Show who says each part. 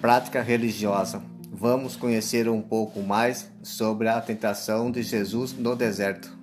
Speaker 1: Prática religiosa. Vamos conhecer um pouco mais sobre a tentação de Jesus no deserto.